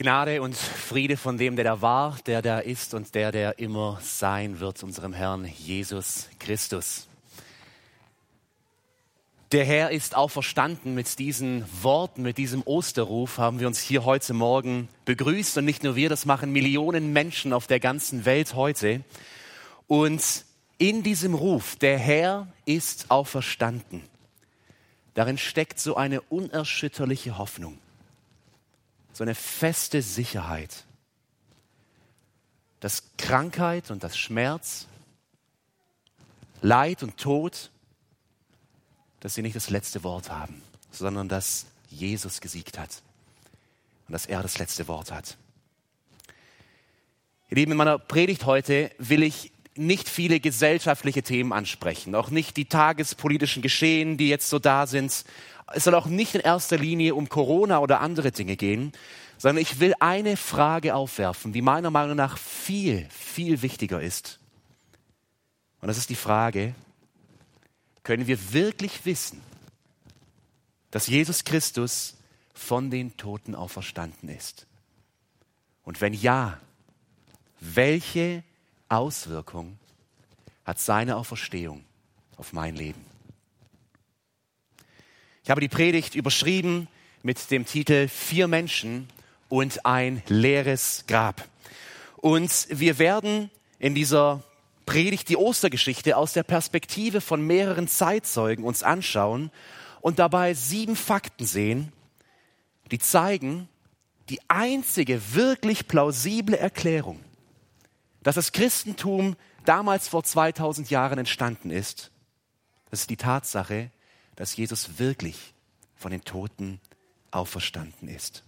Gnade und Friede von dem, der da war, der da ist und der, der immer sein wird, unserem Herrn Jesus Christus. Der Herr ist auferstanden. Mit diesen Worten, mit diesem Osterruf haben wir uns hier heute Morgen begrüßt. Und nicht nur wir, das machen Millionen Menschen auf der ganzen Welt heute. Und in diesem Ruf, der Herr ist auferstanden, darin steckt so eine unerschütterliche Hoffnung so eine feste Sicherheit, dass Krankheit und das Schmerz, Leid und Tod, dass sie nicht das letzte Wort haben, sondern dass Jesus gesiegt hat und dass er das letzte Wort hat. Ihr Lieben, in meiner Predigt heute will ich nicht viele gesellschaftliche Themen ansprechen, auch nicht die tagespolitischen Geschehen, die jetzt so da sind, es soll auch nicht in erster Linie um Corona oder andere Dinge gehen, sondern ich will eine Frage aufwerfen, die meiner Meinung nach viel, viel wichtiger ist. Und das ist die Frage, können wir wirklich wissen, dass Jesus Christus von den Toten auferstanden ist? Und wenn ja, welche Auswirkung hat seine Auferstehung auf mein Leben? Ich habe die Predigt überschrieben mit dem Titel Vier Menschen und ein leeres Grab. Und wir werden in dieser Predigt die Ostergeschichte aus der Perspektive von mehreren Zeitzeugen uns anschauen und dabei sieben Fakten sehen, die zeigen, die einzige wirklich plausible Erklärung, dass das Christentum damals vor 2000 Jahren entstanden ist, das ist die Tatsache, dass Jesus wirklich von den Toten auferstanden ist.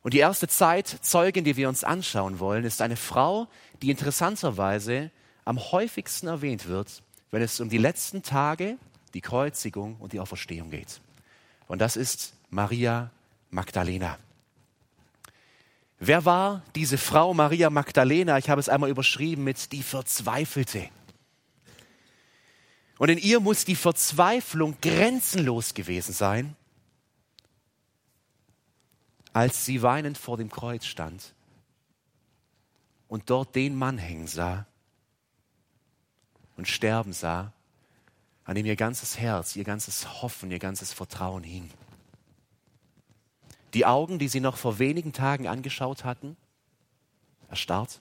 Und die erste Zeitzeugin, die wir uns anschauen wollen, ist eine Frau, die interessanterweise am häufigsten erwähnt wird, wenn es um die letzten Tage, die Kreuzigung und die Auferstehung geht. Und das ist Maria Magdalena. Wer war diese Frau Maria Magdalena? Ich habe es einmal überschrieben mit die Verzweifelte. Und in ihr muss die Verzweiflung grenzenlos gewesen sein, als sie weinend vor dem Kreuz stand und dort den Mann hängen sah und sterben sah, an dem ihr ganzes Herz, ihr ganzes Hoffen, ihr ganzes Vertrauen hing. Die Augen, die sie noch vor wenigen Tagen angeschaut hatten, erstarrt.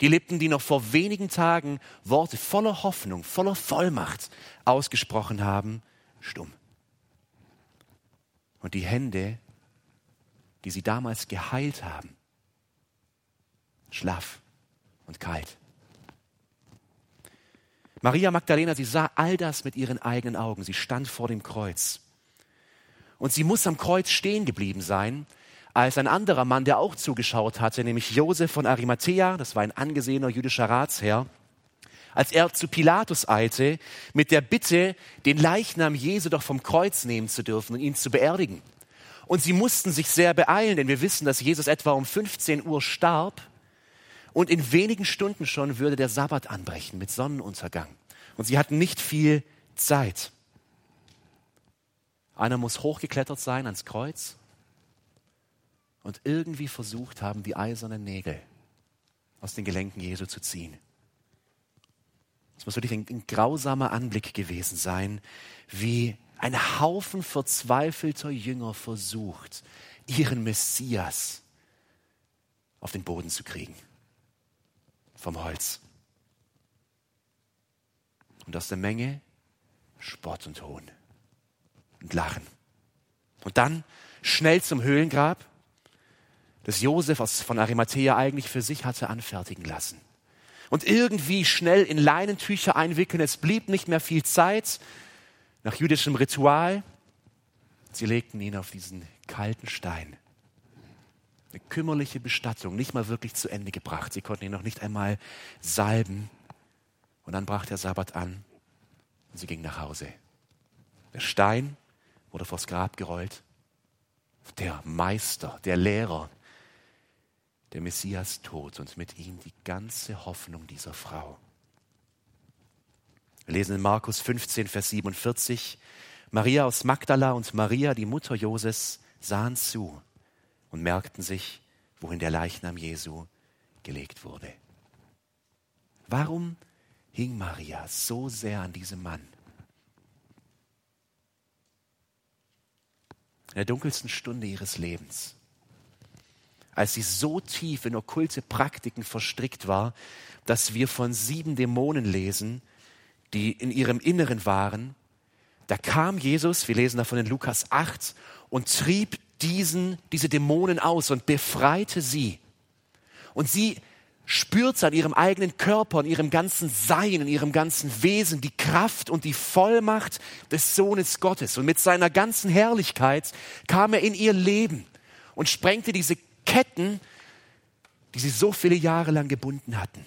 Die Lippen, die noch vor wenigen Tagen Worte voller Hoffnung, voller Vollmacht ausgesprochen haben, stumm. Und die Hände, die sie damals geheilt haben, schlaff und kalt. Maria Magdalena, sie sah all das mit ihren eigenen Augen. Sie stand vor dem Kreuz. Und sie muss am Kreuz stehen geblieben sein, als ein anderer Mann, der auch zugeschaut hatte, nämlich Josef von Arimathea, das war ein angesehener jüdischer Ratsherr, als er zu Pilatus eilte mit der Bitte, den Leichnam Jesu doch vom Kreuz nehmen zu dürfen und ihn zu beerdigen. Und sie mussten sich sehr beeilen, denn wir wissen, dass Jesus etwa um 15 Uhr starb und in wenigen Stunden schon würde der Sabbat anbrechen mit Sonnenuntergang. Und sie hatten nicht viel Zeit. Einer muss hochgeklettert sein ans Kreuz und irgendwie versucht haben, die eisernen Nägel aus den Gelenken Jesu zu ziehen. Es muss wirklich ein, ein grausamer Anblick gewesen sein, wie ein Haufen verzweifelter Jünger versucht, ihren Messias auf den Boden zu kriegen. Vom Holz. Und aus der Menge Spott und Hohn und Lachen. Und dann schnell zum Höhlengrab das Josef von Arimathea eigentlich für sich hatte anfertigen lassen. Und irgendwie schnell in Leinentücher einwickeln. Es blieb nicht mehr viel Zeit. Nach jüdischem Ritual. Sie legten ihn auf diesen kalten Stein. Eine kümmerliche Bestattung, nicht mal wirklich zu Ende gebracht. Sie konnten ihn noch nicht einmal salben. Und dann brach der Sabbat an und sie gingen nach Hause. Der Stein wurde vors Grab gerollt. Der Meister, der Lehrer, der Messias tot und mit ihm die ganze Hoffnung dieser Frau. Wir lesen in Markus 15, Vers 47, Maria aus Magdala und Maria, die Mutter Joses, sahen zu, und merkten sich, wohin der Leichnam Jesu gelegt wurde. Warum hing Maria so sehr an diesem Mann? In der dunkelsten Stunde ihres Lebens, als sie so tief in okkulte Praktiken verstrickt war, dass wir von sieben Dämonen lesen, die in ihrem Inneren waren, da kam Jesus, wir lesen davon in Lukas 8, und trieb diesen, diese Dämonen aus und befreite sie. Und sie spürte an ihrem eigenen Körper, in ihrem ganzen Sein, in ihrem ganzen Wesen die Kraft und die Vollmacht des Sohnes Gottes. Und mit seiner ganzen Herrlichkeit kam er in ihr Leben und sprengte diese Ketten, die sie so viele Jahre lang gebunden hatten.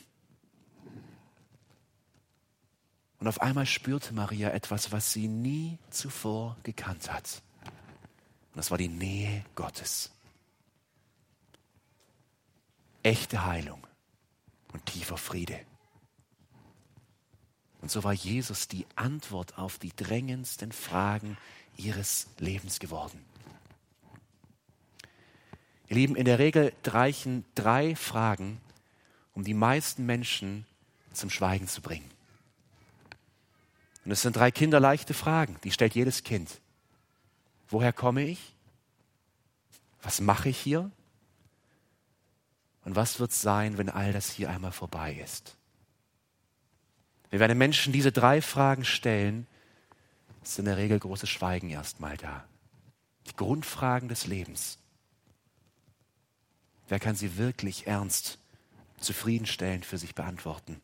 Und auf einmal spürte Maria etwas, was sie nie zuvor gekannt hat. Und das war die Nähe Gottes. Echte Heilung und tiefer Friede. Und so war Jesus die Antwort auf die drängendsten Fragen ihres Lebens geworden. Ihr Lieben, in der Regel reichen drei Fragen, um die meisten Menschen zum Schweigen zu bringen. Und es sind drei kinderleichte Fragen, die stellt jedes Kind. Woher komme ich? Was mache ich hier? Und was wird sein, wenn all das hier einmal vorbei ist? Wenn wir einem Menschen diese drei Fragen stellen, ist in der Regel großes Schweigen erstmal da. Die Grundfragen des Lebens. Wer kann sie wirklich ernst, zufriedenstellend für sich beantworten?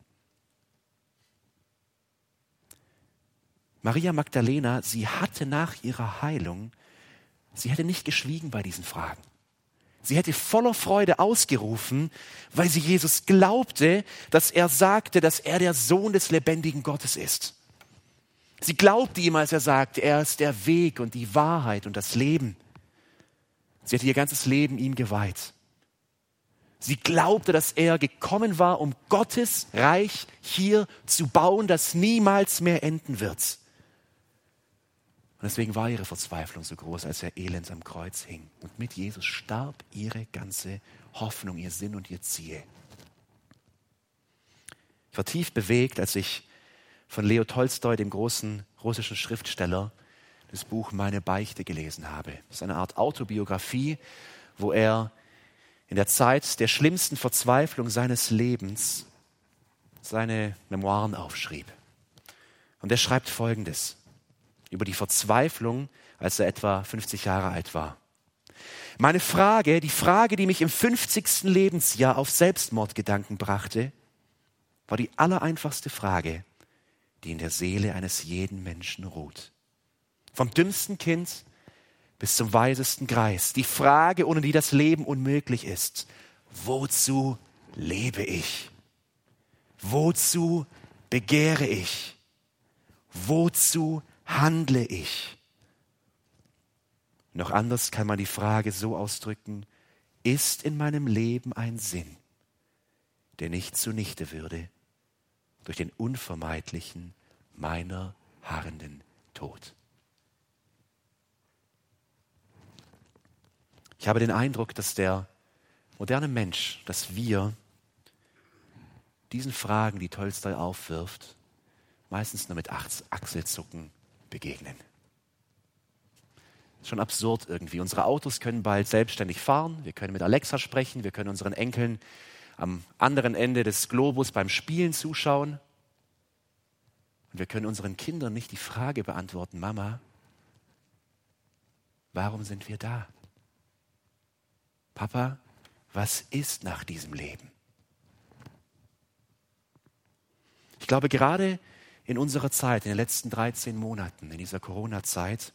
Maria Magdalena, sie hatte nach ihrer Heilung, sie hätte nicht geschwiegen bei diesen Fragen. Sie hätte voller Freude ausgerufen, weil sie Jesus glaubte, dass er sagte, dass er der Sohn des lebendigen Gottes ist. Sie glaubte ihm, als er sagte, er ist der Weg und die Wahrheit und das Leben. Sie hatte ihr ganzes Leben ihm geweiht. Sie glaubte, dass er gekommen war, um Gottes Reich hier zu bauen, das niemals mehr enden wird. Und deswegen war ihre Verzweiflung so groß, als er elend am Kreuz hing. Und mit Jesus starb ihre ganze Hoffnung, ihr Sinn und ihr Ziel. Ich war tief bewegt, als ich von Leo Tolstoi, dem großen russischen Schriftsteller, das Buch Meine Beichte gelesen habe. Das ist eine Art Autobiografie, wo er in der Zeit der schlimmsten Verzweiflung seines Lebens seine Memoiren aufschrieb. Und er schreibt Folgendes über die Verzweiflung, als er etwa 50 Jahre alt war. Meine Frage, die Frage, die mich im 50. Lebensjahr auf Selbstmordgedanken brachte, war die allereinfachste Frage, die in der Seele eines jeden Menschen ruht. Vom dümmsten Kind bis zum weisesten Greis. Die Frage, ohne die das Leben unmöglich ist. Wozu lebe ich? Wozu begehre ich? Wozu handle ich? Noch anders kann man die Frage so ausdrücken, ist in meinem Leben ein Sinn, der nicht zunichte würde durch den unvermeidlichen meiner harrenden Tod? Ich habe den Eindruck, dass der moderne Mensch, dass wir diesen Fragen, die Tolstoi aufwirft, meistens nur mit Achselzucken begegnen. Schon absurd irgendwie. Unsere Autos können bald selbstständig fahren, wir können mit Alexa sprechen, wir können unseren Enkeln am anderen Ende des Globus beim Spielen zuschauen. Und wir können unseren Kindern nicht die Frage beantworten, Mama, warum sind wir da? Papa, was ist nach diesem Leben? Ich glaube, gerade in unserer Zeit, in den letzten 13 Monaten, in dieser Corona-Zeit,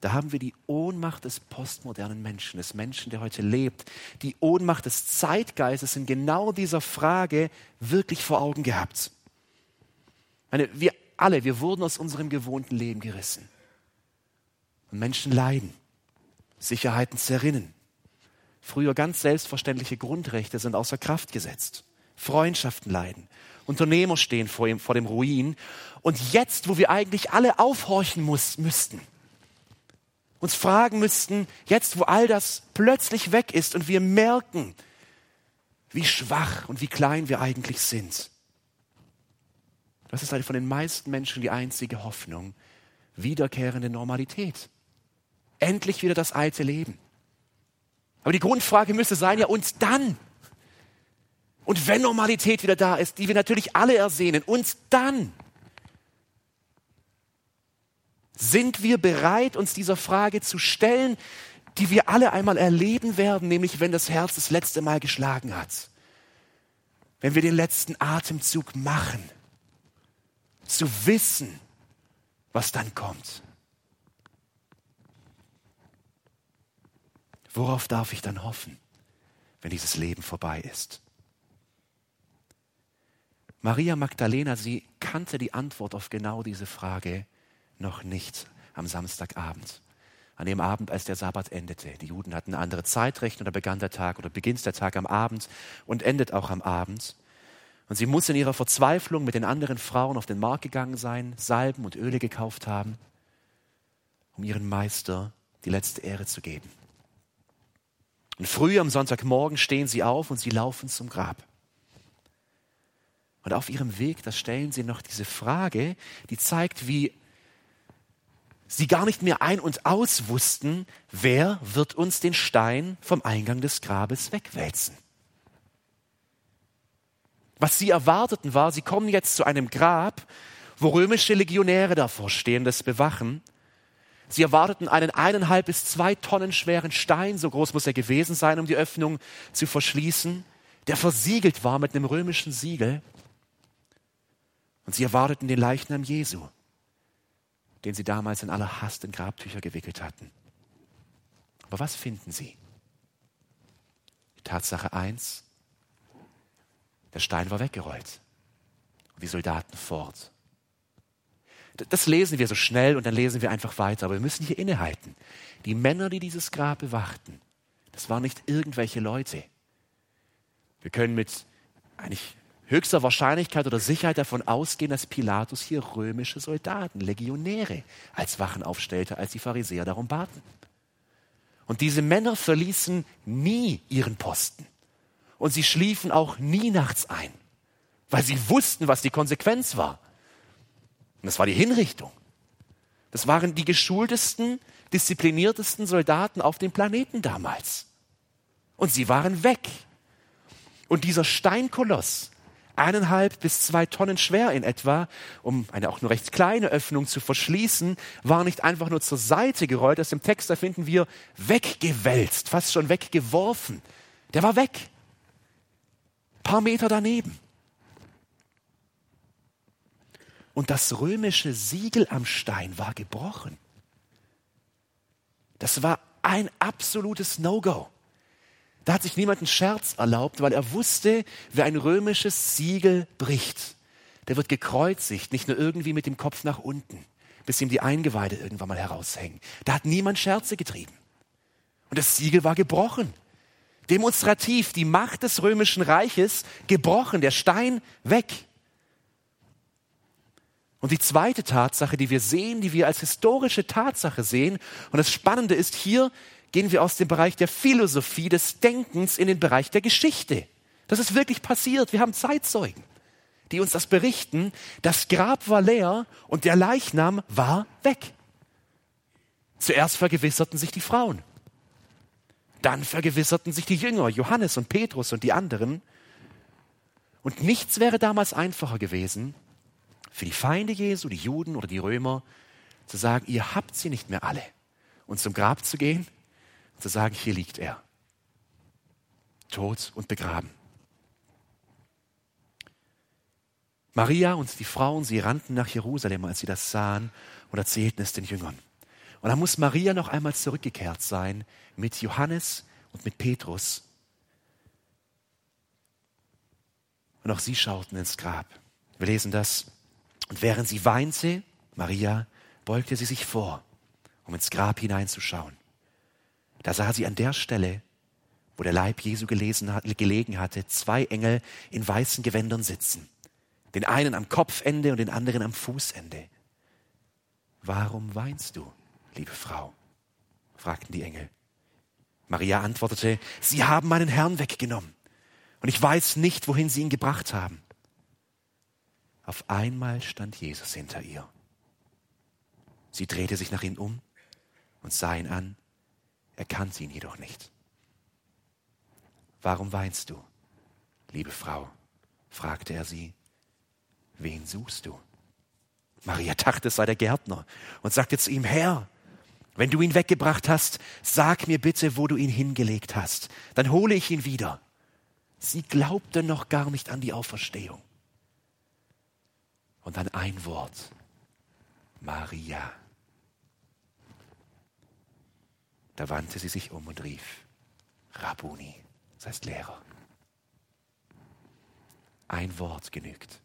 da haben wir die Ohnmacht des postmodernen Menschen, des Menschen, der heute lebt, die Ohnmacht des Zeitgeistes in genau dieser Frage wirklich vor Augen gehabt. Meine, wir alle, wir wurden aus unserem gewohnten Leben gerissen. Und Menschen leiden, Sicherheiten zerrinnen. Früher ganz selbstverständliche Grundrechte sind außer Kraft gesetzt. Freundschaften leiden, Unternehmer stehen vor, ihm, vor dem Ruin. Und jetzt, wo wir eigentlich alle aufhorchen muss, müssten uns fragen müssten, jetzt wo all das plötzlich weg ist und wir merken, wie schwach und wie klein wir eigentlich sind. Das ist halt von den meisten Menschen die einzige Hoffnung. Wiederkehrende Normalität. Endlich wieder das alte Leben. Aber die Grundfrage müsste sein, ja, und dann? Und wenn Normalität wieder da ist, die wir natürlich alle ersehnen, und dann? Sind wir bereit, uns dieser Frage zu stellen, die wir alle einmal erleben werden, nämlich wenn das Herz das letzte Mal geschlagen hat? Wenn wir den letzten Atemzug machen, zu wissen, was dann kommt. Worauf darf ich dann hoffen, wenn dieses Leben vorbei ist? Maria Magdalena, sie kannte die Antwort auf genau diese Frage noch nicht am Samstagabend. An dem Abend, als der Sabbat endete. Die Juden hatten eine andere Zeitrechnung, da begann der Tag oder beginnt der Tag am Abend und endet auch am Abend. Und sie muss in ihrer Verzweiflung mit den anderen Frauen auf den Markt gegangen sein, Salben und Öle gekauft haben, um ihren Meister die letzte Ehre zu geben. Und früh am Sonntagmorgen stehen sie auf und sie laufen zum Grab. Und auf ihrem Weg, da stellen sie noch diese Frage, die zeigt, wie sie gar nicht mehr ein und aus wussten, wer wird uns den Stein vom Eingang des Grabes wegwälzen. Was sie erwarteten war, sie kommen jetzt zu einem Grab, wo römische Legionäre davor stehen, das bewachen. Sie erwarteten einen eineinhalb bis zwei Tonnen schweren Stein, so groß muss er gewesen sein, um die Öffnung zu verschließen, der versiegelt war mit einem römischen Siegel. Und sie erwarteten den Leichnam Jesu den sie damals in aller Hast in Grabtücher gewickelt hatten. Aber was finden sie? Tatsache eins, der Stein war weggerollt und die Soldaten fort. Das lesen wir so schnell und dann lesen wir einfach weiter, aber wir müssen hier innehalten. Die Männer, die dieses Grab bewachten, das waren nicht irgendwelche Leute. Wir können mit eigentlich höchster Wahrscheinlichkeit oder Sicherheit davon ausgehen, dass Pilatus hier römische Soldaten, Legionäre als Wachen aufstellte, als die Pharisäer darum baten. Und diese Männer verließen nie ihren Posten. Und sie schliefen auch nie nachts ein, weil sie wussten, was die Konsequenz war. Und das war die Hinrichtung. Das waren die geschultesten, diszipliniertesten Soldaten auf dem Planeten damals. Und sie waren weg. Und dieser Steinkoloss, eineinhalb bis zwei Tonnen schwer in etwa, um eine auch nur recht kleine Öffnung zu verschließen, war nicht einfach nur zur Seite gerollt. Aus dem Text, da finden wir weggewälzt, fast schon weggeworfen. Der war weg. Ein paar Meter daneben. Und das römische Siegel am Stein war gebrochen. Das war ein absolutes No-Go. Da hat sich niemand einen Scherz erlaubt, weil er wusste, wer ein römisches Siegel bricht, der wird gekreuzigt, nicht nur irgendwie mit dem Kopf nach unten, bis ihm die Eingeweide irgendwann mal heraushängen. Da hat niemand Scherze getrieben. Und das Siegel war gebrochen. Demonstrativ die Macht des römischen Reiches gebrochen, der Stein weg. Und die zweite Tatsache, die wir sehen, die wir als historische Tatsache sehen, und das Spannende ist hier, gehen wir aus dem Bereich der Philosophie, des Denkens in den Bereich der Geschichte. Das ist wirklich passiert. Wir haben Zeitzeugen, die uns das berichten. Das Grab war leer und der Leichnam war weg. Zuerst vergewisserten sich die Frauen. Dann vergewisserten sich die Jünger, Johannes und Petrus und die anderen. Und nichts wäre damals einfacher gewesen, für die Feinde Jesu, die Juden oder die Römer, zu sagen, ihr habt sie nicht mehr alle. Und zum Grab zu gehen und zu sagen, hier liegt er. Tot und begraben. Maria und die Frauen, sie rannten nach Jerusalem, als sie das sahen und erzählten es den Jüngern. Und dann muss Maria noch einmal zurückgekehrt sein mit Johannes und mit Petrus. Und auch sie schauten ins Grab. Wir lesen das. Und während sie weinte, Maria, beugte sie sich vor, um ins Grab hineinzuschauen. Da sah sie an der Stelle, wo der Leib Jesu gelesen, gelegen hatte, zwei Engel in weißen Gewändern sitzen. Den einen am Kopfende und den anderen am Fußende. Warum weinst du, liebe Frau? fragten die Engel. Maria antwortete, Sie haben meinen Herrn weggenommen und ich weiß nicht, wohin Sie ihn gebracht haben. Auf einmal stand Jesus hinter ihr. Sie drehte sich nach ihm um und sah ihn an, erkannte ihn jedoch nicht. Warum weinst du, liebe Frau? fragte er sie. Wen suchst du? Maria dachte, es sei der Gärtner und sagte zu ihm, Herr, wenn du ihn weggebracht hast, sag mir bitte, wo du ihn hingelegt hast. Dann hole ich ihn wieder. Sie glaubte noch gar nicht an die Auferstehung. Und dann ein Wort. Maria. Da wandte sie sich um und rief, Rabuni, das heißt Lehrer. Ein Wort genügt.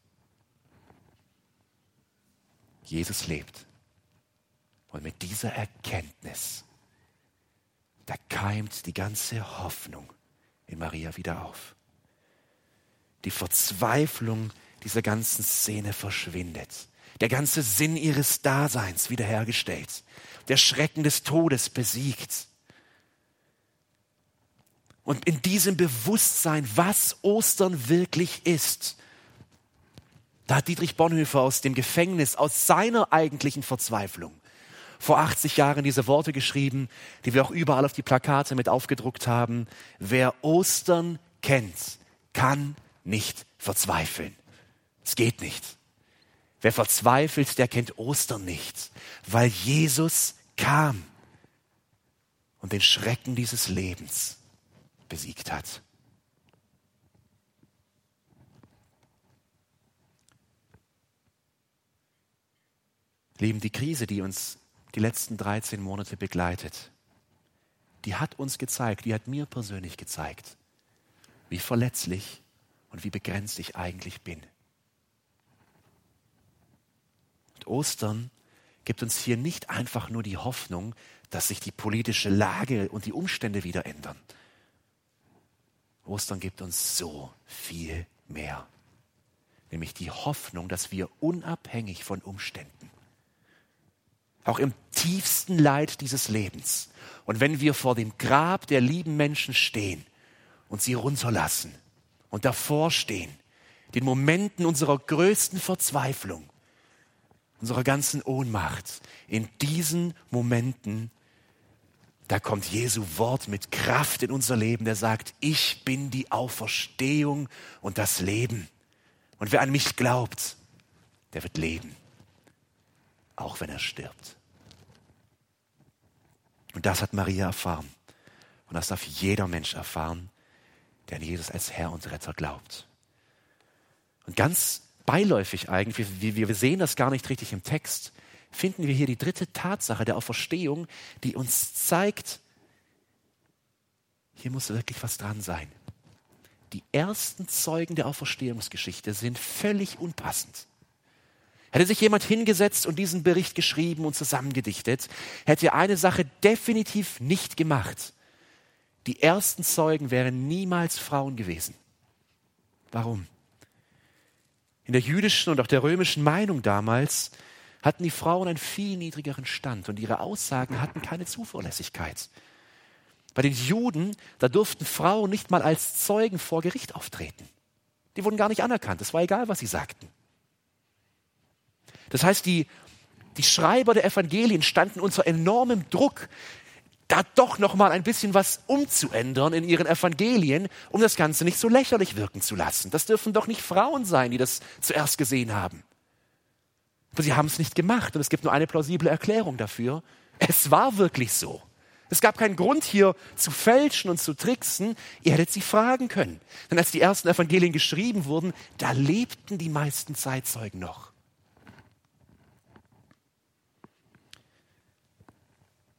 Jesus lebt. Und mit dieser Erkenntnis, da keimt die ganze Hoffnung in Maria wieder auf. Die Verzweiflung dieser ganzen Szene verschwindet. Der ganze Sinn ihres Daseins wiederhergestellt. Der Schrecken des Todes besiegt. Und in diesem Bewusstsein, was Ostern wirklich ist, da hat Dietrich Bonhoeffer aus dem Gefängnis, aus seiner eigentlichen Verzweiflung, vor 80 Jahren diese Worte geschrieben, die wir auch überall auf die Plakate mit aufgedruckt haben. Wer Ostern kennt, kann nicht verzweifeln. Es geht nicht. Wer verzweifelt, der kennt Ostern nicht, weil Jesus kam und den Schrecken dieses Lebens besiegt hat. Lieben, die Krise, die uns die letzten 13 Monate begleitet, die hat uns gezeigt, die hat mir persönlich gezeigt, wie verletzlich und wie begrenzt ich eigentlich bin. Und Ostern gibt uns hier nicht einfach nur die Hoffnung, dass sich die politische Lage und die Umstände wieder ändern. Ostern gibt uns so viel mehr, nämlich die Hoffnung, dass wir unabhängig von Umständen auch im tiefsten Leid dieses Lebens. Und wenn wir vor dem Grab der lieben Menschen stehen und sie runterlassen und davor stehen, den Momenten unserer größten Verzweiflung, unserer ganzen Ohnmacht, in diesen Momenten, da kommt Jesu Wort mit Kraft in unser Leben, der sagt, ich bin die Auferstehung und das Leben. Und wer an mich glaubt, der wird leben auch wenn er stirbt. Und das hat Maria erfahren. Und das darf jeder Mensch erfahren, der an Jesus als Herr und Retter glaubt. Und ganz beiläufig eigentlich, wir, wir sehen das gar nicht richtig im Text, finden wir hier die dritte Tatsache der Auferstehung, die uns zeigt, hier muss wirklich was dran sein. Die ersten Zeugen der Auferstehungsgeschichte sind völlig unpassend. Hätte sich jemand hingesetzt und diesen Bericht geschrieben und zusammengedichtet, hätte er eine Sache definitiv nicht gemacht. Die ersten Zeugen wären niemals Frauen gewesen. Warum? In der jüdischen und auch der römischen Meinung damals hatten die Frauen einen viel niedrigeren Stand und ihre Aussagen hatten keine Zuverlässigkeit. Bei den Juden, da durften Frauen nicht mal als Zeugen vor Gericht auftreten. Die wurden gar nicht anerkannt. Es war egal, was sie sagten. Das heißt, die, die Schreiber der Evangelien standen unter enormem Druck, da doch noch mal ein bisschen was umzuändern in ihren Evangelien, um das Ganze nicht so lächerlich wirken zu lassen. Das dürfen doch nicht Frauen sein, die das zuerst gesehen haben. Aber sie haben es nicht gemacht und es gibt nur eine plausible Erklärung dafür. Es war wirklich so. Es gab keinen Grund hier zu fälschen und zu tricksen. Ihr hättet sie fragen können. Denn als die ersten Evangelien geschrieben wurden, da lebten die meisten Zeitzeugen noch.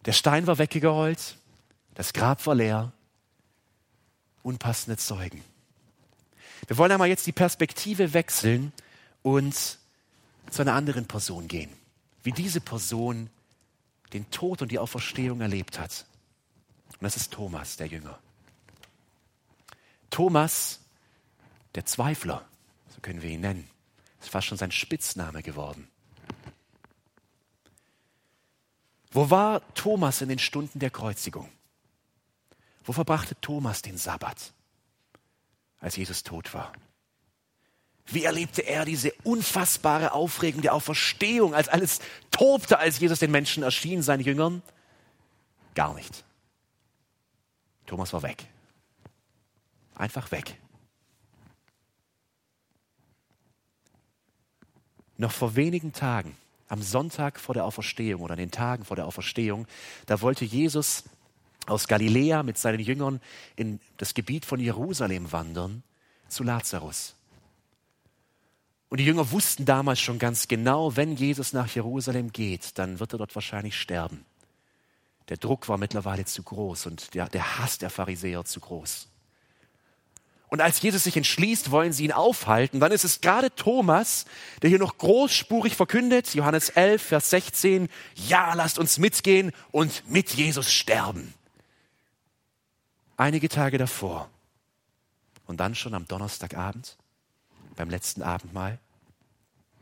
Der Stein war weggerollt, das Grab war leer, unpassende Zeugen. Wir wollen einmal jetzt die Perspektive wechseln und zu einer anderen Person gehen, wie diese Person den Tod und die Auferstehung erlebt hat. Und das ist Thomas, der Jünger. Thomas, der Zweifler, so können wir ihn nennen, ist fast schon sein Spitzname geworden. Wo war Thomas in den Stunden der Kreuzigung? Wo verbrachte Thomas den Sabbat, als Jesus tot war? Wie erlebte er diese unfassbare Aufregung der Auferstehung, als alles tobte, als Jesus den Menschen erschien, seinen Jüngern? Gar nicht. Thomas war weg. Einfach weg. Noch vor wenigen Tagen, am Sonntag vor der Auferstehung oder an den Tagen vor der Auferstehung, da wollte Jesus aus Galiläa mit seinen Jüngern in das Gebiet von Jerusalem wandern zu Lazarus. Und die Jünger wussten damals schon ganz genau, wenn Jesus nach Jerusalem geht, dann wird er dort wahrscheinlich sterben. Der Druck war mittlerweile zu groß und der, der Hass der Pharisäer zu groß. Und als Jesus sich entschließt, wollen sie ihn aufhalten. Dann ist es gerade Thomas, der hier noch großspurig verkündet, Johannes 11, Vers 16, ja, lasst uns mitgehen und mit Jesus sterben. Einige Tage davor und dann schon am Donnerstagabend, beim letzten Abendmahl,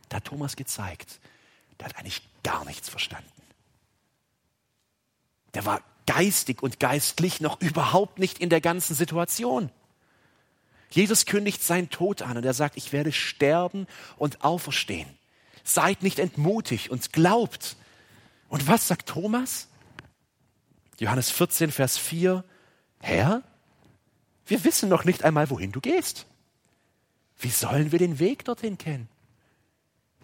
da hat Thomas gezeigt, der hat eigentlich gar nichts verstanden. Der war geistig und geistlich noch überhaupt nicht in der ganzen Situation. Jesus kündigt seinen Tod an und er sagt, ich werde sterben und auferstehen. Seid nicht entmutigt und glaubt. Und was sagt Thomas? Johannes 14, Vers 4. Herr, wir wissen noch nicht einmal, wohin du gehst. Wie sollen wir den Weg dorthin kennen?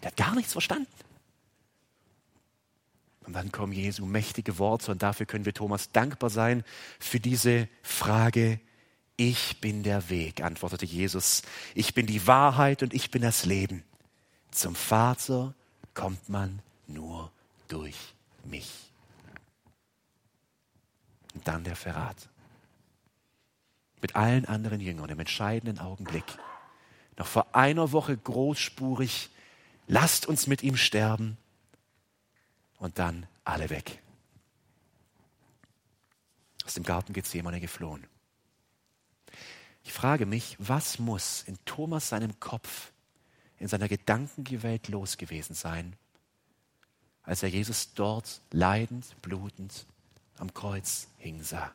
Der hat gar nichts verstanden. Und dann kommen Jesu mächtige Worte und dafür können wir Thomas dankbar sein für diese Frage, ich bin der Weg, antwortete Jesus. Ich bin die Wahrheit und ich bin das Leben. Zum Vater kommt man nur durch mich. Und dann der Verrat. Mit allen anderen Jüngern im entscheidenden Augenblick. Noch vor einer Woche großspurig, lasst uns mit ihm sterben. Und dann alle weg. Aus dem Garten Gethsemane geflohen. Ich frage mich, was muss in Thomas seinem Kopf, in seiner Gedankengewelt los gewesen sein, als er Jesus dort leidend, blutend am Kreuz hing sah.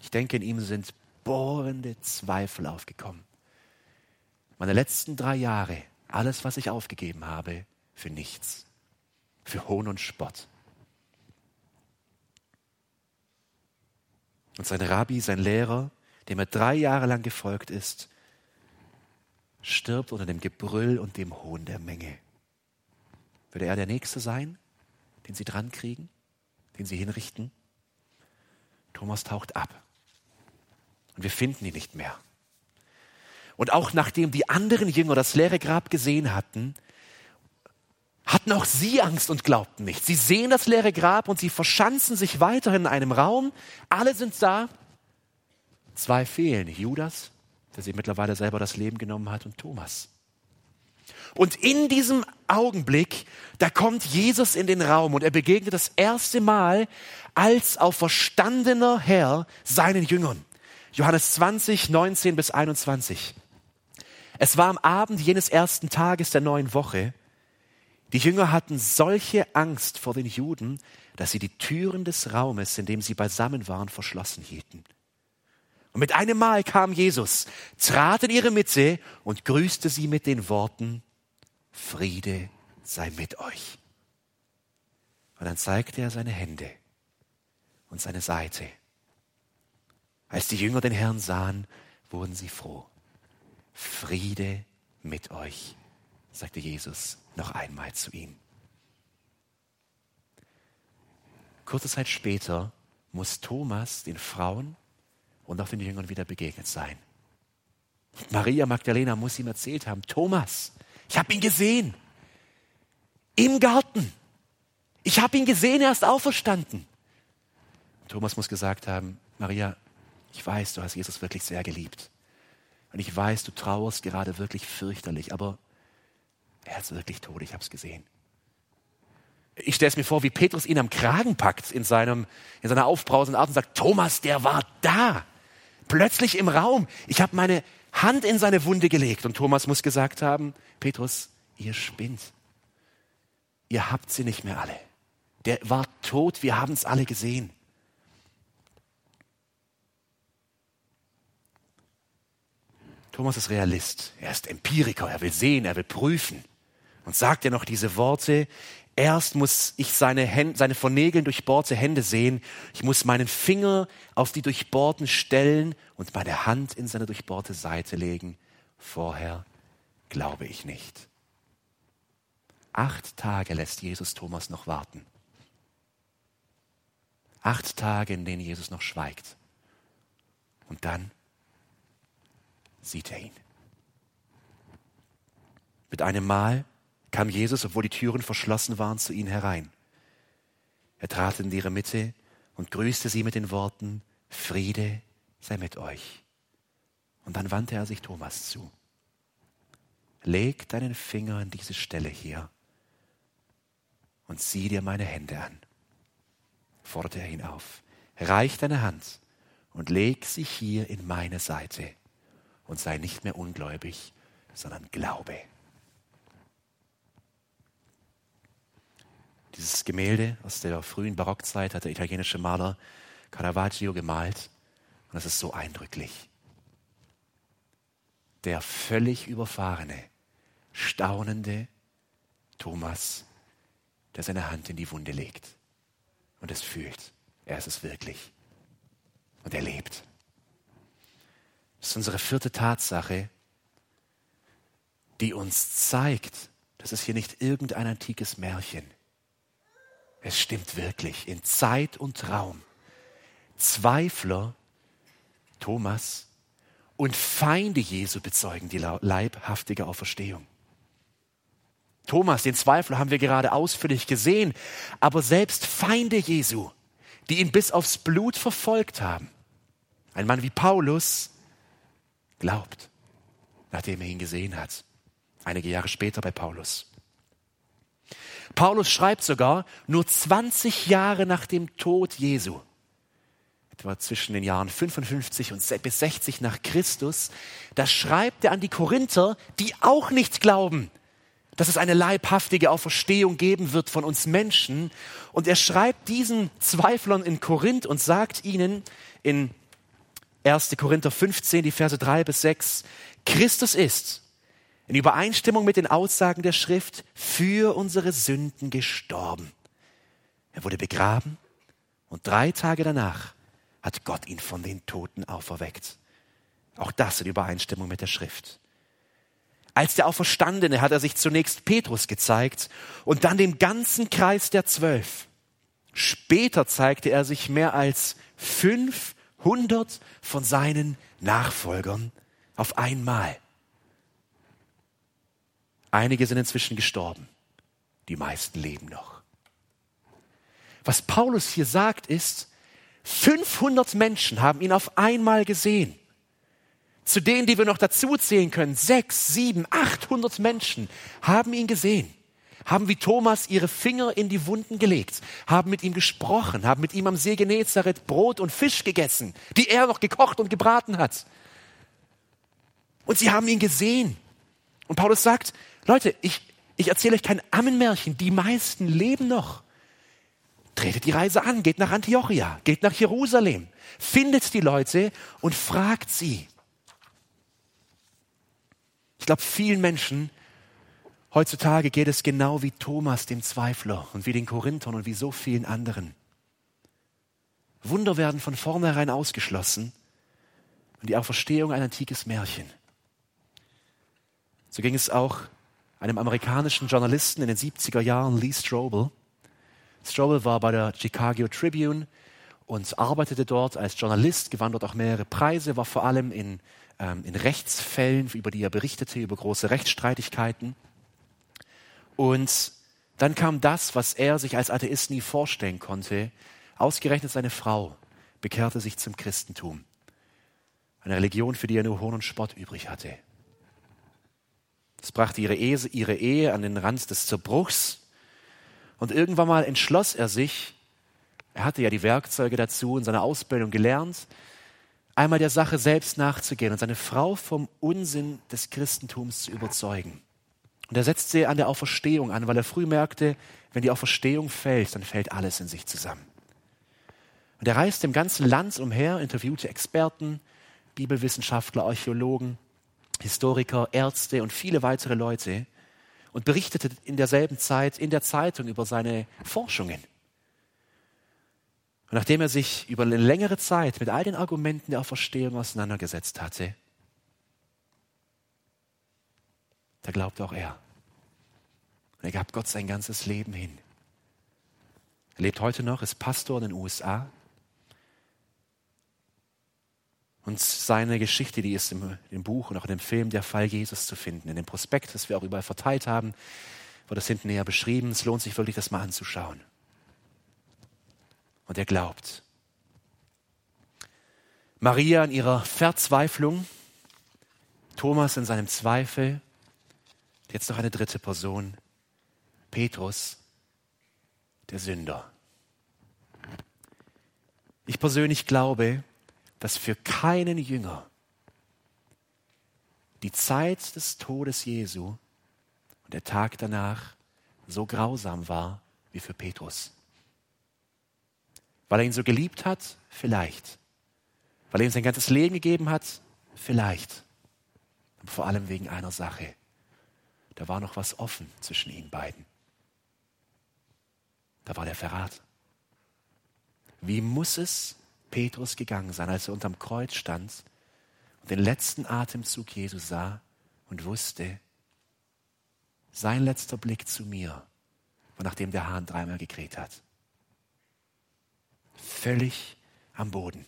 Ich denke, in ihm sind bohrende Zweifel aufgekommen. Meine letzten drei Jahre, alles, was ich aufgegeben habe, für nichts, für Hohn und Spott. Und sein Rabbi, sein Lehrer, dem er drei Jahre lang gefolgt ist, stirbt unter dem Gebrüll und dem Hohn der Menge. Würde er der Nächste sein, den sie drankriegen, den sie hinrichten? Thomas taucht ab. Und wir finden ihn nicht mehr. Und auch nachdem die anderen Jünger das leere Grab gesehen hatten, hatten auch sie Angst und glaubten nicht. Sie sehen das leere Grab und sie verschanzen sich weiterhin in einem Raum. Alle sind da. Zwei fehlen. Judas, der sich mittlerweile selber das Leben genommen hat, und Thomas. Und in diesem Augenblick, da kommt Jesus in den Raum und er begegnet das erste Mal als auferstandener Herr seinen Jüngern. Johannes 20, 19 bis 21. Es war am Abend jenes ersten Tages der neuen Woche, die Jünger hatten solche Angst vor den Juden, dass sie die Türen des Raumes, in dem sie beisammen waren, verschlossen hielten. Und mit einem Mal kam Jesus, trat in ihre Mitte und grüßte sie mit den Worten, Friede sei mit euch. Und dann zeigte er seine Hände und seine Seite. Als die Jünger den Herrn sahen, wurden sie froh. Friede mit euch, sagte Jesus noch einmal zu ihm. Kurze Zeit später muss Thomas den Frauen und auch den Jüngern wieder begegnet sein. Maria Magdalena muss ihm erzählt haben, Thomas, ich habe ihn gesehen. Im Garten. Ich habe ihn gesehen, er ist auferstanden. Thomas muss gesagt haben, Maria, ich weiß, du hast Jesus wirklich sehr geliebt. Und ich weiß, du trauerst gerade wirklich fürchterlich, aber er ist wirklich tot, ich habe es gesehen. Ich stelle es mir vor, wie Petrus ihn am Kragen packt in, seinem, in seiner aufbrausenden Art und sagt, Thomas, der war da. Plötzlich im Raum. Ich habe meine Hand in seine Wunde gelegt. Und Thomas muss gesagt haben, Petrus, ihr spinnt. ihr habt sie nicht mehr alle. Der war tot, wir haben es alle gesehen. Thomas ist Realist, er ist Empiriker, er will sehen, er will prüfen und sagt ja noch diese Worte, erst muss ich seine, Hände, seine von Nägeln durchbohrte Hände sehen, ich muss meinen Finger auf die durchbohrten Stellen und meine Hand in seine durchbohrte Seite legen, vorher glaube ich nicht. Acht Tage lässt Jesus Thomas noch warten. Acht Tage, in denen Jesus noch schweigt. Und dann sieht er ihn. Mit einem Mal kam Jesus, obwohl die Türen verschlossen waren, zu ihnen herein. Er trat in ihre Mitte und grüßte sie mit den Worten, Friede sei mit euch. Und dann wandte er sich Thomas zu. Leg deinen Finger an diese Stelle hier und sieh dir meine Hände an, forderte er ihn auf. Reich deine Hand und leg sie hier in meine Seite und sei nicht mehr ungläubig, sondern glaube. Dieses Gemälde aus der frühen Barockzeit hat der italienische Maler Caravaggio gemalt und das ist so eindrücklich. Der völlig überfahrene, staunende Thomas, der seine Hand in die Wunde legt und es fühlt. Er ist es wirklich. Und er lebt. Das ist unsere vierte Tatsache, die uns zeigt, das ist hier nicht irgendein antikes Märchen. Es stimmt wirklich in Zeit und Raum. Zweifler, Thomas und Feinde Jesu bezeugen die leibhaftige Auferstehung. Thomas, den Zweifler, haben wir gerade ausführlich gesehen, aber selbst Feinde Jesu, die ihn bis aufs Blut verfolgt haben, ein Mann wie Paulus, glaubt, nachdem er ihn gesehen hat. Einige Jahre später bei Paulus. Paulus schreibt sogar, nur 20 Jahre nach dem Tod Jesu, etwa zwischen den Jahren 55 und bis 60 nach Christus, da schreibt er an die Korinther, die auch nicht glauben, dass es eine leibhaftige Auferstehung geben wird von uns Menschen. Und er schreibt diesen Zweiflern in Korinth und sagt ihnen in 1. Korinther 15, die Verse 3 bis 6. Christus ist in Übereinstimmung mit den Aussagen der Schrift für unsere Sünden gestorben. Er wurde begraben und drei Tage danach hat Gott ihn von den Toten auferweckt. Auch das in Übereinstimmung mit der Schrift. Als der Auferstandene hat er sich zunächst Petrus gezeigt und dann dem ganzen Kreis der Zwölf. Später zeigte er sich mehr als fünf hundert von seinen Nachfolgern auf einmal. Einige sind inzwischen gestorben, die meisten leben noch. Was Paulus hier sagt ist, 500 Menschen haben ihn auf einmal gesehen. Zu denen, die wir noch dazu zählen können, sechs, sieben, achthundert Menschen haben ihn gesehen haben wie Thomas ihre Finger in die Wunden gelegt, haben mit ihm gesprochen, haben mit ihm am See Genezareth Brot und Fisch gegessen, die er noch gekocht und gebraten hat. Und sie haben ihn gesehen. Und Paulus sagt, Leute, ich, ich erzähle euch kein Ammenmärchen, die meisten leben noch. Tretet die Reise an, geht nach Antiochia, geht nach Jerusalem, findet die Leute und fragt sie. Ich glaube, vielen Menschen Heutzutage geht es genau wie Thomas, dem Zweifler, und wie den Korinthern und wie so vielen anderen. Wunder werden von vornherein ausgeschlossen und die Auferstehung ein antikes Märchen. So ging es auch einem amerikanischen Journalisten in den 70er Jahren, Lee Strobel. Strobel war bei der Chicago Tribune und arbeitete dort als Journalist, gewann dort auch mehrere Preise, war vor allem in, ähm, in Rechtsfällen, über die er berichtete, über große Rechtsstreitigkeiten. Und dann kam das, was er sich als Atheist nie vorstellen konnte. Ausgerechnet seine Frau bekehrte sich zum Christentum. Eine Religion, für die er nur Hohn und Spott übrig hatte. Das brachte ihre Ehe, ihre Ehe an den Rand des Zerbruchs. Und irgendwann mal entschloss er sich, er hatte ja die Werkzeuge dazu in seiner Ausbildung gelernt, einmal der Sache selbst nachzugehen und seine Frau vom Unsinn des Christentums zu überzeugen. Und er setzt sie an der Auferstehung an, weil er früh merkte, wenn die Auferstehung fällt, dann fällt alles in sich zusammen. Und er reiste im ganzen Land umher, interviewte Experten, Bibelwissenschaftler, Archäologen, Historiker, Ärzte und viele weitere Leute und berichtete in derselben Zeit in der Zeitung über seine Forschungen. Und nachdem er sich über eine längere Zeit mit all den Argumenten der Auferstehung auseinandergesetzt hatte, da glaubte auch er. Und er gab Gott sein ganzes Leben hin. Er lebt heute noch, ist Pastor in den USA. Und seine Geschichte, die ist im, im Buch und auch in dem Film Der Fall Jesus zu finden. In dem Prospekt, das wir auch überall verteilt haben, wird das hinten näher beschrieben. Es lohnt sich wirklich, das mal anzuschauen. Und er glaubt. Maria in ihrer Verzweiflung, Thomas in seinem Zweifel, jetzt noch eine dritte Person, Petrus, der Sünder. Ich persönlich glaube, dass für keinen Jünger die Zeit des Todes Jesu und der Tag danach so grausam war wie für Petrus. Weil er ihn so geliebt hat? Vielleicht. Weil er ihm sein ganzes Leben gegeben hat? Vielleicht. Aber vor allem wegen einer Sache. Da war noch was offen zwischen ihnen beiden. Da war der Verrat. Wie muss es Petrus gegangen sein, als er unterm Kreuz stand und den letzten Atemzug Jesu sah und wusste, sein letzter Blick zu mir war nachdem der Hahn dreimal gekräht hat. Völlig am Boden.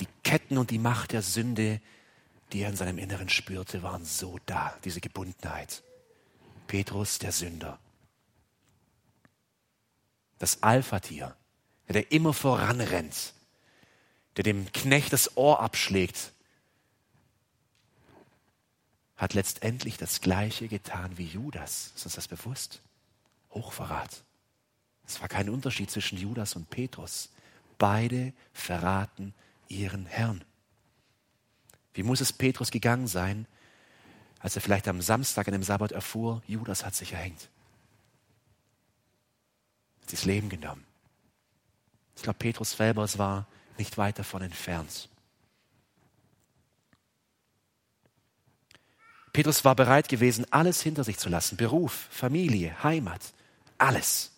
Die Ketten und die Macht der Sünde, die er in seinem Inneren spürte, waren so da, diese Gebundenheit. Petrus, der Sünder. Das Alpha-Tier, der immer voranrennt, der dem Knecht das Ohr abschlägt, hat letztendlich das Gleiche getan wie Judas. Ist uns das bewusst? Hochverrat. Es war kein Unterschied zwischen Judas und Petrus. Beide verraten ihren Herrn. Wie muss es Petrus gegangen sein, als er vielleicht am Samstag an dem Sabbat erfuhr, Judas hat sich erhängt? Hat sich das Leben genommen. Ich glaube, Petrus selber war nicht weit davon entfernt. Petrus war bereit gewesen, alles hinter sich zu lassen. Beruf, Familie, Heimat, alles.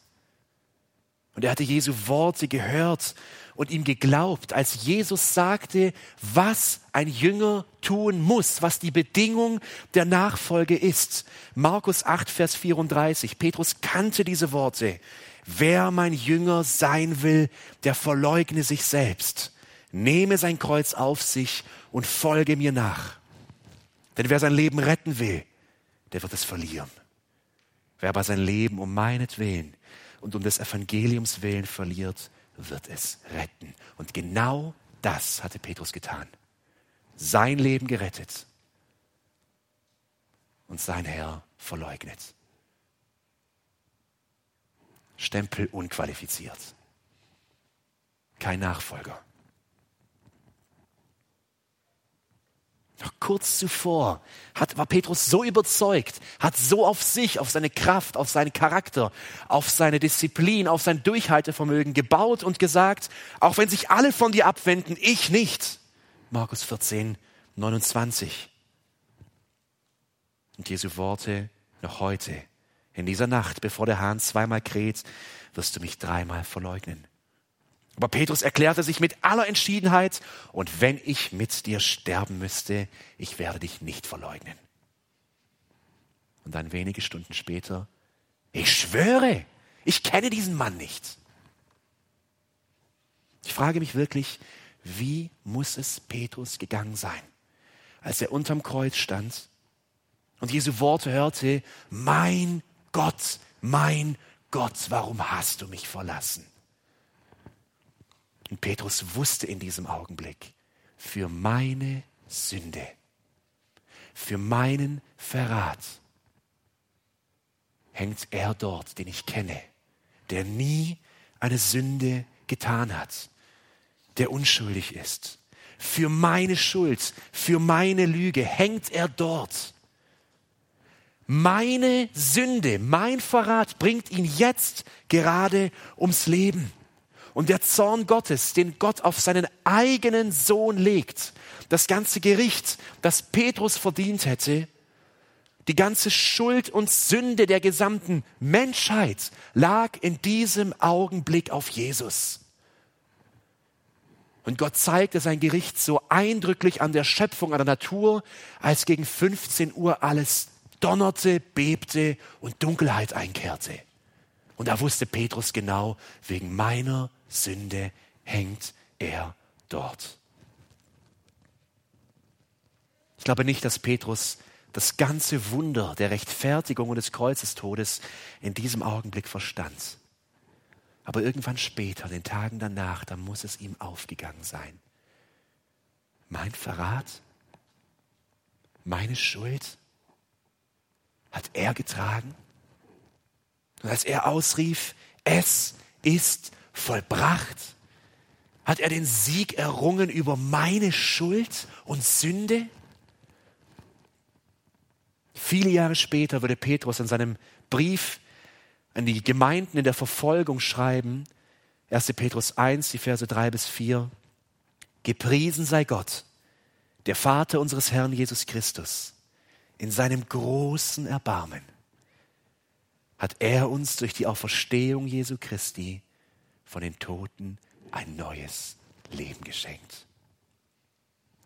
Und er hatte Jesu Worte gehört und ihm geglaubt, als Jesus sagte, was ein Jünger tun muss, was die Bedingung der Nachfolge ist. Markus 8, Vers 34. Petrus kannte diese Worte. Wer mein Jünger sein will, der verleugne sich selbst, nehme sein Kreuz auf sich und folge mir nach. Denn wer sein Leben retten will, der wird es verlieren. Wer aber sein Leben um meinetwillen und um des Evangeliums willen verliert, wird es retten. Und genau das hatte Petrus getan. Sein Leben gerettet und sein Herr verleugnet. Stempel unqualifiziert. Kein Nachfolger. Noch kurz zuvor hat, war Petrus so überzeugt, hat so auf sich, auf seine Kraft, auf seinen Charakter, auf seine Disziplin, auf sein Durchhaltevermögen gebaut und gesagt, auch wenn sich alle von dir abwenden, ich nicht. Markus 14, 29. Und Jesu Worte noch heute in dieser Nacht, bevor der Hahn zweimal kräht, wirst du mich dreimal verleugnen. Aber Petrus erklärte sich mit aller Entschiedenheit, und wenn ich mit dir sterben müsste, ich werde dich nicht verleugnen. Und dann wenige Stunden später, ich schwöre, ich kenne diesen Mann nicht. Ich frage mich wirklich, wie muss es Petrus gegangen sein, als er unterm Kreuz stand und Jesu Worte hörte, mein Gott, mein Gott, warum hast du mich verlassen? Und Petrus wusste in diesem Augenblick, für meine Sünde, für meinen Verrat hängt er dort, den ich kenne, der nie eine Sünde getan hat, der unschuldig ist. Für meine Schuld, für meine Lüge hängt er dort. Meine Sünde, mein Verrat bringt ihn jetzt gerade ums Leben. Und der Zorn Gottes, den Gott auf seinen eigenen Sohn legt, das ganze Gericht, das Petrus verdient hätte, die ganze Schuld und Sünde der gesamten Menschheit lag in diesem Augenblick auf Jesus. Und Gott zeigte sein Gericht so eindrücklich an der Schöpfung, an der Natur, als gegen 15 Uhr alles donnerte, bebte und Dunkelheit einkehrte. Und da wusste Petrus genau, wegen meiner Sünde hängt er dort. Ich glaube nicht, dass Petrus das ganze Wunder der Rechtfertigung und des Kreuzestodes in diesem Augenblick verstand. Aber irgendwann später, in den Tagen danach, da muss es ihm aufgegangen sein. Mein Verrat, meine Schuld hat er getragen. Und als er ausrief, es ist vollbracht, hat er den Sieg errungen über meine Schuld und Sünde. Viele Jahre später würde Petrus in seinem Brief an die Gemeinden in der Verfolgung schreiben, 1. Petrus 1, die Verse 3 bis 4, Gepriesen sei Gott, der Vater unseres Herrn Jesus Christus. In seinem großen Erbarmen hat er uns durch die Auferstehung Jesu Christi von den Toten ein neues Leben geschenkt.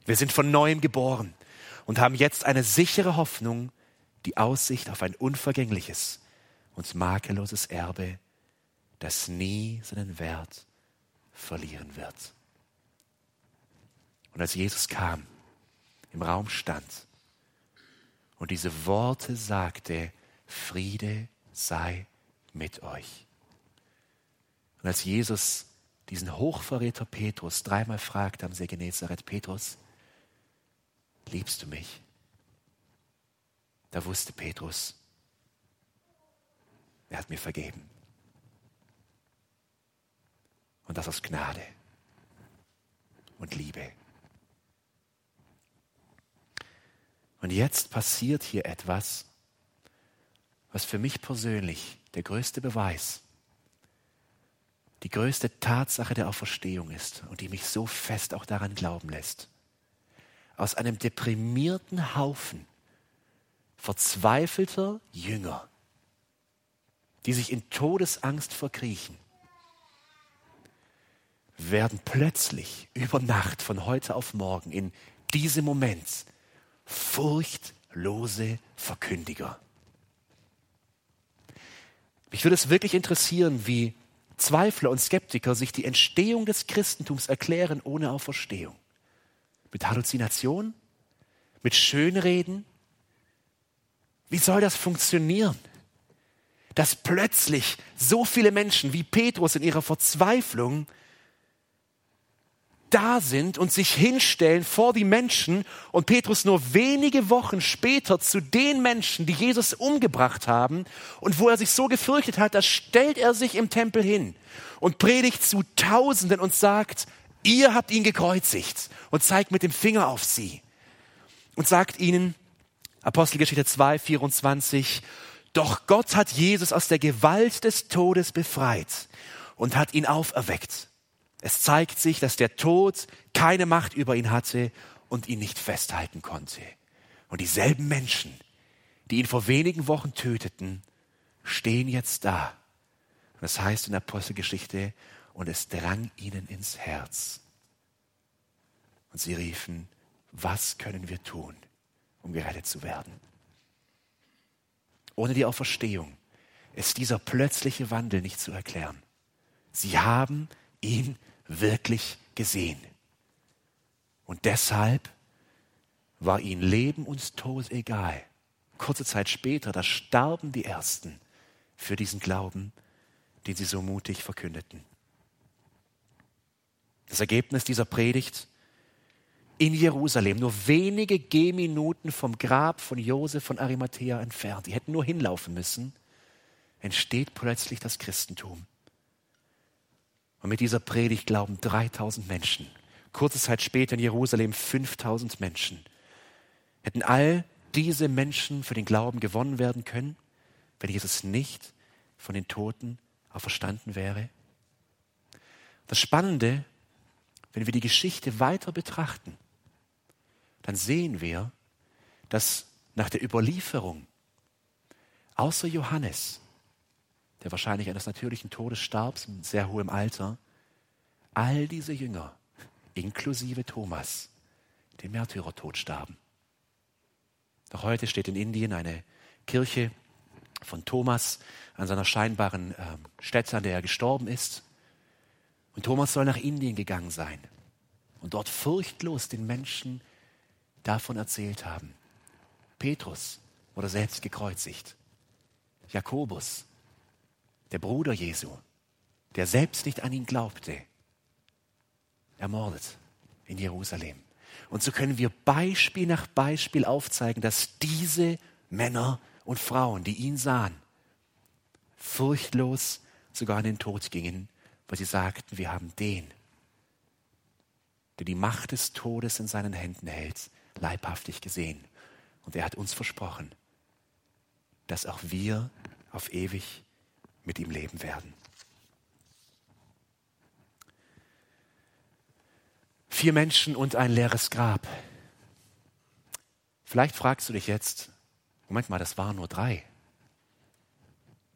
Wir sind von neuem geboren und haben jetzt eine sichere Hoffnung, die Aussicht auf ein unvergängliches, und makelloses Erbe, das nie seinen Wert verlieren wird. Und als Jesus kam, im Raum stand und diese Worte sagte, Friede sei mit euch. Und als Jesus diesen Hochverräter Petrus dreimal fragte am See Genezareth, Petrus, liebst du mich? Da wusste Petrus, er hat mir vergeben. Und das aus Gnade und Liebe. Und jetzt passiert hier etwas, was für mich persönlich der größte Beweis, die größte Tatsache der Auferstehung ist und die mich so fest auch daran glauben lässt. Aus einem deprimierten Haufen verzweifelter Jünger die sich in Todesangst verkriechen, werden plötzlich über Nacht von heute auf morgen in diesem Moment furchtlose Verkündiger. Mich würde es wirklich interessieren, wie Zweifler und Skeptiker sich die Entstehung des Christentums erklären ohne Auferstehung. Mit Halluzination? Mit Schönreden? Wie soll das funktionieren? dass plötzlich so viele Menschen wie Petrus in ihrer Verzweiflung da sind und sich hinstellen vor die Menschen und Petrus nur wenige Wochen später zu den Menschen, die Jesus umgebracht haben und wo er sich so gefürchtet hat, da stellt er sich im Tempel hin und predigt zu Tausenden und sagt, ihr habt ihn gekreuzigt und zeigt mit dem Finger auf sie und sagt ihnen, Apostelgeschichte 2, 24, doch Gott hat Jesus aus der Gewalt des Todes befreit und hat ihn auferweckt. Es zeigt sich, dass der Tod keine Macht über ihn hatte und ihn nicht festhalten konnte. Und dieselben Menschen, die ihn vor wenigen Wochen töteten, stehen jetzt da. Und das heißt in der Apostelgeschichte, und es drang ihnen ins Herz. Und sie riefen, was können wir tun, um gerettet zu werden? Ohne die Auferstehung ist dieser plötzliche Wandel nicht zu erklären. Sie haben ihn wirklich gesehen. Und deshalb war ihnen Leben und Tod egal. Kurze Zeit später, da starben die Ersten für diesen Glauben, den sie so mutig verkündeten. Das Ergebnis dieser Predigt in Jerusalem, nur wenige Gehminuten vom Grab von Josef von Arimathea entfernt, die hätten nur hinlaufen müssen, entsteht plötzlich das Christentum. Und mit dieser Predigt glauben 3000 Menschen. Kurze Zeit später in Jerusalem 5000 Menschen. Hätten all diese Menschen für den Glauben gewonnen werden können, wenn Jesus nicht von den Toten auferstanden wäre? Das Spannende, wenn wir die Geschichte weiter betrachten, dann sehen wir, dass nach der Überlieferung außer Johannes, der wahrscheinlich eines natürlichen Todes starb, in sehr hohem Alter, all diese Jünger, inklusive Thomas, den Märtyrertod starben. Doch heute steht in Indien eine Kirche von Thomas an seiner scheinbaren äh, Stätte, an der er gestorben ist. Und Thomas soll nach Indien gegangen sein und dort furchtlos den Menschen davon erzählt haben. Petrus wurde selbst gekreuzigt. Jakobus, der Bruder Jesu, der selbst nicht an ihn glaubte, ermordet in Jerusalem. Und so können wir Beispiel nach Beispiel aufzeigen, dass diese Männer und Frauen, die ihn sahen, furchtlos sogar in den Tod gingen, weil sie sagten, wir haben den, der die Macht des Todes in seinen Händen hält, leibhaftig gesehen. Und er hat uns versprochen, dass auch wir auf ewig mit ihm leben werden. Vier Menschen und ein leeres Grab. Vielleicht fragst du dich jetzt, Moment mal, das waren nur drei.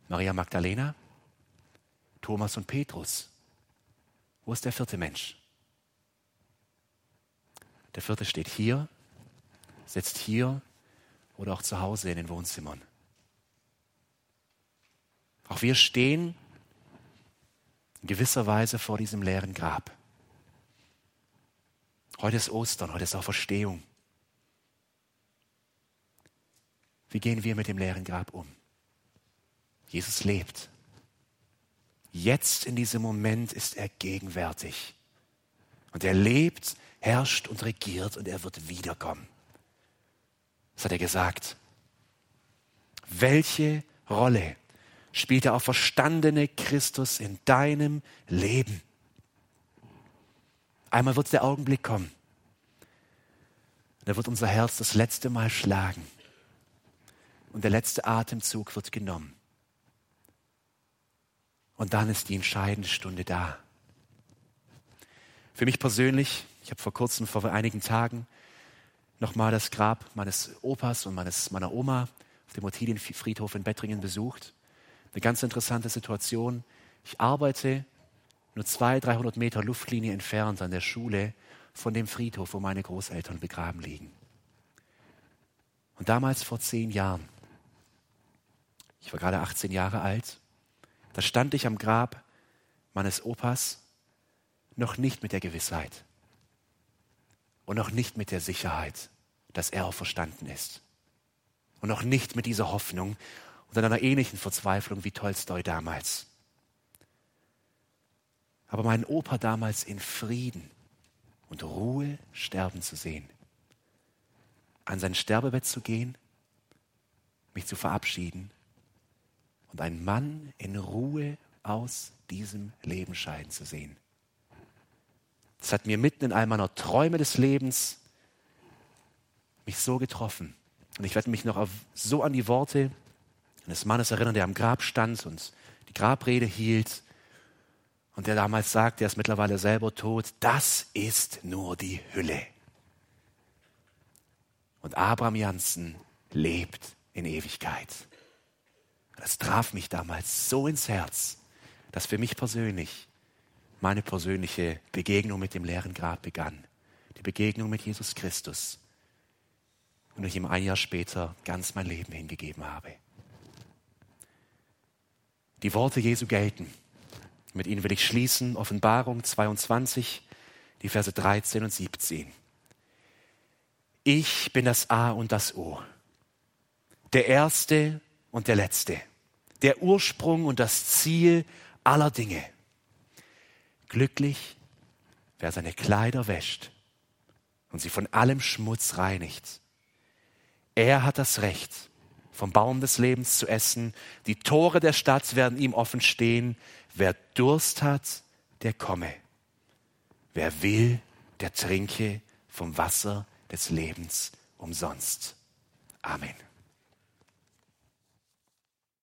Maria Magdalena, Thomas und Petrus. Wo ist der vierte Mensch? Der vierte steht hier, sitzt hier oder auch zu Hause in den Wohnzimmern. Auch wir stehen in gewisser Weise vor diesem leeren Grab. Heute ist Ostern, heute ist auch Verstehung. Wie gehen wir mit dem leeren Grab um? Jesus lebt. Jetzt in diesem Moment ist er gegenwärtig. Und er lebt, herrscht und regiert und er wird wiederkommen. Das hat er gesagt. Welche Rolle spielt der auferstandene Christus in deinem Leben? Einmal wird der Augenblick kommen. Da wird unser Herz das letzte Mal schlagen. Und der letzte Atemzug wird genommen. Und dann ist die entscheidende Stunde da. Für mich persönlich, ich habe vor kurzem, vor einigen Tagen, nochmal das Grab meines Opas und meines, meiner Oma auf dem Ottilienfriedhof in Bettringen besucht. Eine ganz interessante Situation. Ich arbeite nur 200, 300 Meter Luftlinie entfernt an der Schule von dem Friedhof, wo meine Großeltern begraben liegen. Und damals vor zehn Jahren, ich war gerade 18 Jahre alt, da stand ich am Grab meines Opas noch nicht mit der Gewissheit und noch nicht mit der Sicherheit, dass er verstanden ist. Und noch nicht mit dieser Hoffnung und einer ähnlichen Verzweiflung wie Tolstoi damals aber meinen Opa damals in Frieden und Ruhe sterben zu sehen, an sein Sterbebett zu gehen, mich zu verabschieden und einen Mann in Ruhe aus diesem Leben scheiden zu sehen. Das hat mir mitten in all meiner Träume des Lebens mich so getroffen. Und ich werde mich noch so an die Worte eines Mannes erinnern, der am Grab stand und die Grabrede hielt und der damals sagt, er ist mittlerweile selber tot, das ist nur die Hülle. Und Abraham Janssen lebt in Ewigkeit. Das traf mich damals so ins Herz, dass für mich persönlich meine persönliche Begegnung mit dem leeren Grab begann. Die Begegnung mit Jesus Christus. Und ich ihm ein Jahr später ganz mein Leben hingegeben habe. Die Worte Jesu gelten. Mit ihnen will ich schließen. Offenbarung 22, die Verse 13 und 17. Ich bin das A und das O, der Erste und der Letzte, der Ursprung und das Ziel aller Dinge. Glücklich, wer seine Kleider wäscht und sie von allem Schmutz reinigt. Er hat das Recht, vom Baum des Lebens zu essen. Die Tore der Stadt werden ihm offen stehen. Wer Durst hat, der komme. Wer will, der trinke vom Wasser des Lebens umsonst. Amen.